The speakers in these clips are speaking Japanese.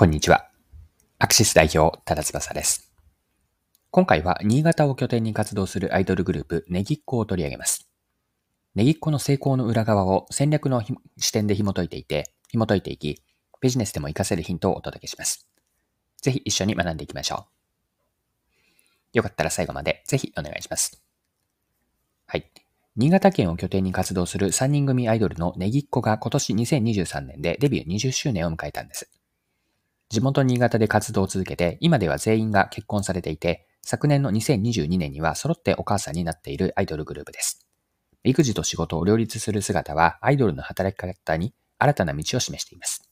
こんにちは。アクシス代表、ただ翼です。今回は新潟を拠点に活動するアイドルグループ、ネギっ子を取り上げます。ネギっ子の成功の裏側を戦略の視点で紐解いていて、紐解いていき、ビジネスでも活かせるヒントをお届けします。ぜひ一緒に学んでいきましょう。よかったら最後までぜひお願いします。はい。新潟県を拠点に活動する3人組アイドルのネギっ子が今年2023年でデビュー20周年を迎えたんです。地元新潟で活動を続けて、今では全員が結婚されていて、昨年の2022年には揃ってお母さんになっているアイドルグループです。育児と仕事を両立する姿は、アイドルの働き方に新たな道を示しています。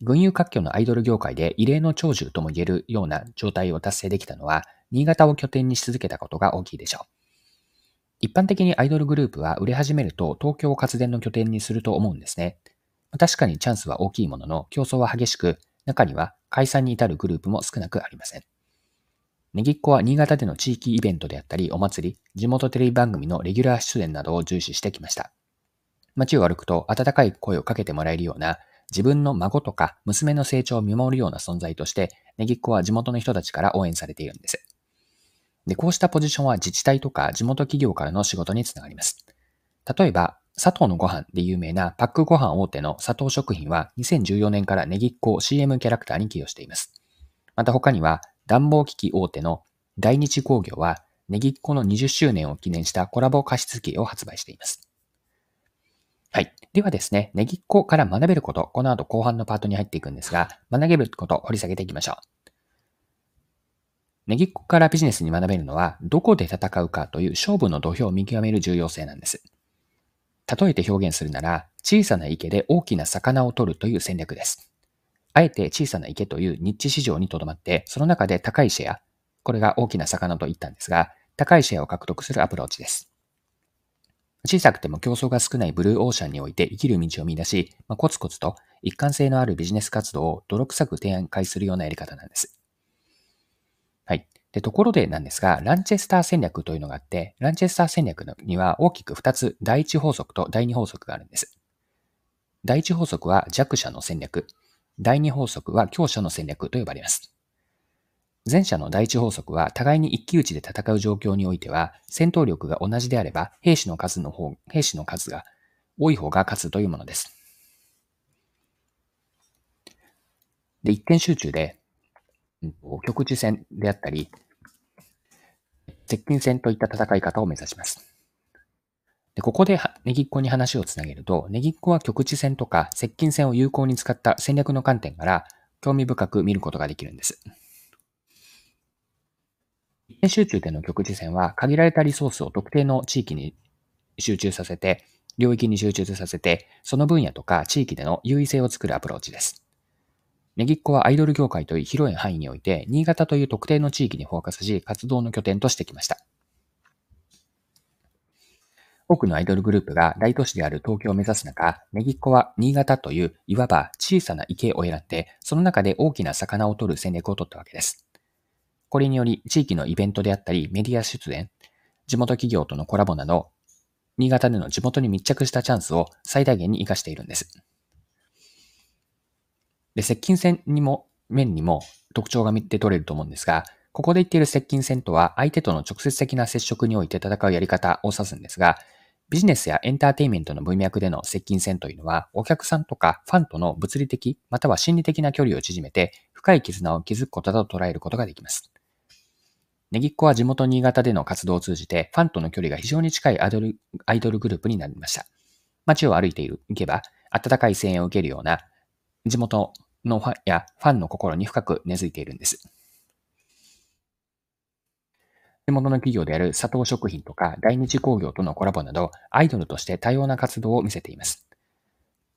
群雄割拠のアイドル業界で異例の長寿とも言えるような状態を達成できたのは、新潟を拠点にし続けたことが大きいでしょう。一般的にアイドルグループは売れ始めると東京を活電の拠点にすると思うんですね。確かにチャンスは大きいものの、競争は激しく、中には解散に至るグループも少なくありません。ネギっ子は新潟での地域イベントであったり、お祭り、地元テレビ番組のレギュラー出演などを重視してきました。街を歩くと温かい声をかけてもらえるような、自分の孫とか娘の成長を見守るような存在として、ネギっ子は地元の人たちから応援されているんです。で、こうしたポジションは自治体とか地元企業からの仕事につながります。例えば、佐藤のご飯で有名なパックご飯大手の佐藤食品は2014年からネギっ子を CM キャラクターに起用しています。また他には暖房機器大手の大日工業はネギっ子の20周年を記念したコラボ加湿器を発売しています。はい。ではですね、ネギっ子から学べること、この後後半のパートに入っていくんですが、学べることを掘り下げていきましょう。ネギっ子からビジネスに学べるのは、どこで戦うかという勝負の土俵を見極める重要性なんです。例えて表現するなら、小さな池で大きな魚を取るという戦略です。あえて小さな池というニッチ市場にとどまって、その中で高いシェア、これが大きな魚と言ったんですが、高いシェアを獲得するアプローチです。小さくても競争が少ないブルーオーシャンにおいて生きる道を見出し、まあ、コツコツと一貫性のあるビジネス活動を泥臭く提案するようなやり方なんです。で、ところでなんですが、ランチェスター戦略というのがあって、ランチェスター戦略には大きく2つ、第一法則と第二法則があるんです。第一法則は弱者の戦略。第二法則は強者の戦略と呼ばれます。前者の第一法則は、互いに一騎打ちで戦う状況においては、戦闘力が同じであれば、兵士の数の方、兵士の数が多い方が勝つというものです。で、一点集中で、局地戦であったり、接近戦といった戦い方を目指します。でここでネギっ子に話をつなげると、ネギっ子は局地戦とか接近戦を有効に使った戦略の観点から興味深く見ることができるんです。一点集中での局地戦は限られたリソースを特定の地域に集中させて、領域に集中させて、その分野とか地域での優位性を作るアプローチです。ネギっ子はアイドル業界という広い範囲において、新潟という特定の地域にフォーカスし、活動の拠点としてきました。多くのアイドルグループが大都市である東京を目指す中、ネギっ子は新潟といういわば小さな池を選んで、その中で大きな魚を取る戦略を取ったわけです。これにより、地域のイベントであったり、メディア出演、地元企業とのコラボなど、新潟での地元に密着したチャンスを最大限に活かしているんです。で、接近戦にも、面にも特徴が見て取れると思うんですが、ここで言っている接近戦とは、相手との直接的な接触において戦うやり方を指すんですが、ビジネスやエンターテインメントの文脈での接近戦というのは、お客さんとかファンとの物理的、または心理的な距離を縮めて、深い絆を築くことだと捉えることができます。ネギっ子は地元新潟での活動を通じて、ファンとの距離が非常に近いアドルアイドルグループになりました。街を歩いていけば、温かい声援を受けるような、地元のファンやファンの心に深く根付いているんです。地元の企業である佐藤食品とか大日工業とのコラボなど、アイドルとして多様な活動を見せています。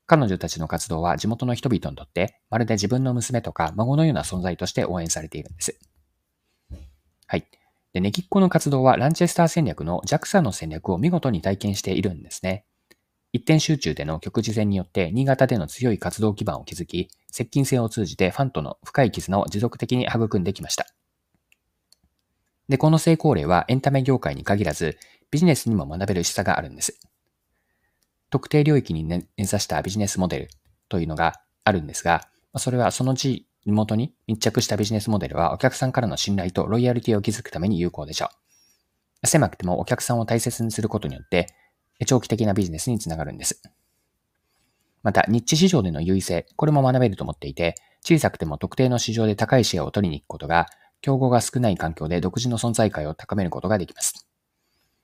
彼女たちの活動は地元の人々にとって、まるで自分の娘とか孫のような存在として応援されているんです。はい。で、ネギっ子の活動はランチェスター戦略の JAXA の戦略を見事に体験しているんですね。一点集中での局地戦によって新潟での強い活動基盤を築き、接近戦を通じてファンとの深い絆を持続的に育んできました。で、この成功例はエンタメ業界に限らず、ビジネスにも学べる示唆があるんです。特定領域に根ざしたビジネスモデルというのがあるんですが、それはその地元に密着したビジネスモデルはお客さんからの信頼とロイヤリティを築くために有効でしょう。狭くてもお客さんを大切にすることによって、長期的なビジネスにつながるんです。また、ニッチ市場での優位性、これも学べると思っていて、小さくても特定の市場で高いシェアを取りに行くことが、競合が少ない環境で独自の存在感を高めることができます。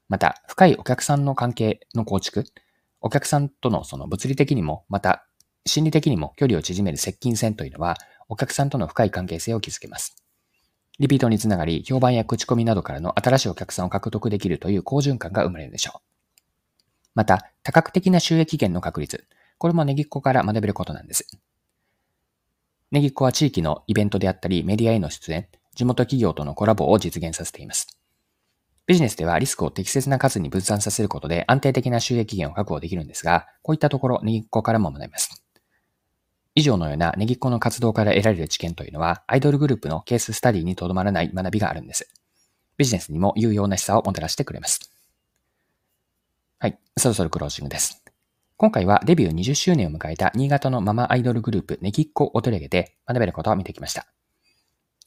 また、深いお客さんの関係の構築、お客さんとのその物理的にも、また心理的にも距離を縮める接近戦というのは、お客さんとの深い関係性を築けます。リピートにつながり、評判や口コミなどからの新しいお客さんを獲得できるという好循環が生まれるでしょう。また、多角的な収益源の確率。これもネギっ子から学べることなんです。ネギっ子は地域のイベントであったり、メディアへの出演、地元企業とのコラボを実現させています。ビジネスではリスクを適切な数に分散させることで安定的な収益源を確保できるんですが、こういったところ、ネギっ子からも学びます。以上のようなネギっ子の活動から得られる知見というのは、アイドルグループのケーススタディにとどまらない学びがあるんです。ビジネスにも有用な示唆をもたらしてくれます。はい、そろそろクロージングです。今回はデビュー20周年を迎えた新潟のママアイドルグループネギっ子を取り上げて学べることを見てきました。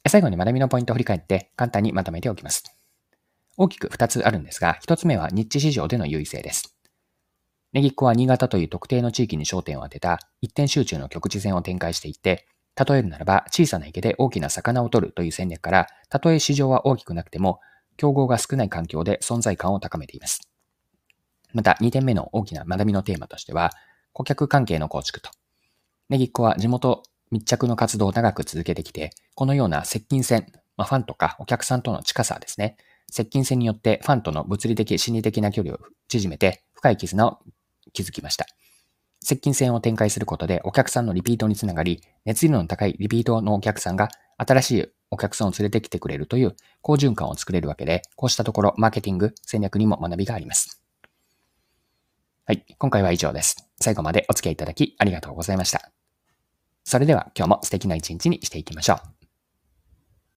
最後に学びのポイントを振り返って簡単にまとめておきます。大きく2つあるんですが、1つ目はニッチ市場での優位性です。ネギっ子は新潟という特定の地域に焦点を当てた一点集中の局地戦を展開していって、例えるならば小さな池で大きな魚を取るという戦略から、たとえ市場は大きくなくても、競合が少ない環境で存在感を高めています。また2点目の大きな学びのテーマとしては、顧客関係の構築と。ネギっ子は地元密着の活動を長く続けてきて、このような接近戦、まあ、ファンとかお客さんとの近さですね。接近戦によってファンとの物理的、心理的な距離を縮めて深い絆を築きました。接近戦を展開することでお客さんのリピートにつながり、熱量の高いリピートのお客さんが新しいお客さんを連れてきてくれるという好循環を作れるわけで、こうしたところマーケティング戦略にも学びがあります。はい、今回は以上です。最後までお付き合いいただきありがとうございました。それでは今日も素敵な一日にしていきましょう。